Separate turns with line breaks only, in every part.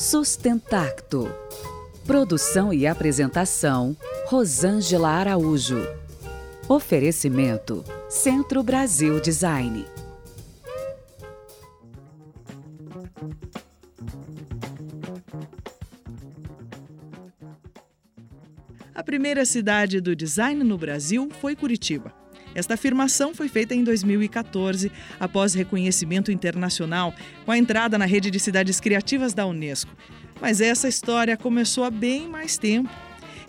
Sustentacto. Produção e apresentação: Rosângela Araújo. Oferecimento: Centro Brasil Design.
A primeira cidade do design no Brasil foi Curitiba. Esta afirmação foi feita em 2014, após reconhecimento internacional, com a entrada na rede de cidades criativas da Unesco. Mas essa história começou há bem mais tempo.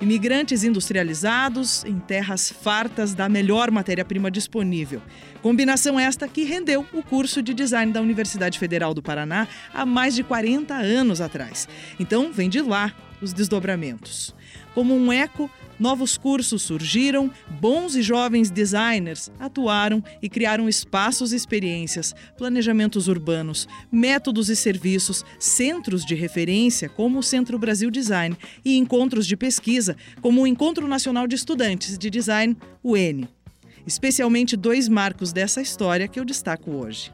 Imigrantes industrializados em terras fartas da melhor matéria-prima disponível. Combinação esta que rendeu o curso de design da Universidade Federal do Paraná há mais de 40 anos atrás. Então, vem de lá os desdobramentos. Como um eco Novos cursos surgiram, bons e jovens designers atuaram e criaram espaços e experiências, planejamentos urbanos, métodos e serviços, centros de referência, como o Centro Brasil Design, e encontros de pesquisa, como o Encontro Nacional de Estudantes de Design, o ENE. Especialmente dois marcos dessa história que eu destaco hoje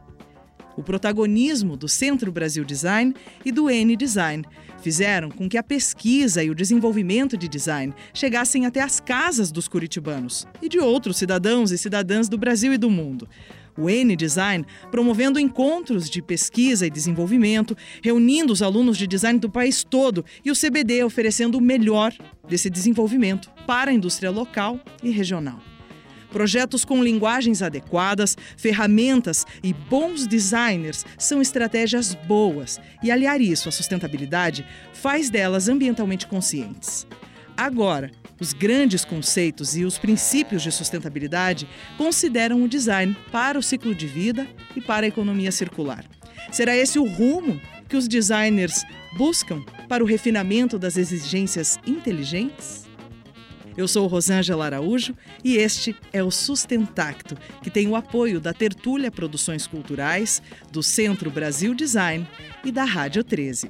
o protagonismo do Centro Brasil Design e do N Design fizeram com que a pesquisa e o desenvolvimento de design chegassem até as casas dos curitibanos e de outros cidadãos e cidadãs do Brasil e do mundo. O N Design promovendo encontros de pesquisa e desenvolvimento, reunindo os alunos de design do país todo e o CBD oferecendo o melhor desse desenvolvimento para a indústria local e regional. Projetos com linguagens adequadas, ferramentas e bons designers são estratégias boas e aliar isso à sustentabilidade faz delas ambientalmente conscientes. Agora, os grandes conceitos e os princípios de sustentabilidade consideram o design para o ciclo de vida e para a economia circular. Será esse o rumo que os designers buscam para o refinamento das exigências inteligentes? Eu sou Rosângela Araújo e este é o Sustentacto, que tem o apoio da Tertúlia Produções Culturais, do Centro Brasil Design e da Rádio 13.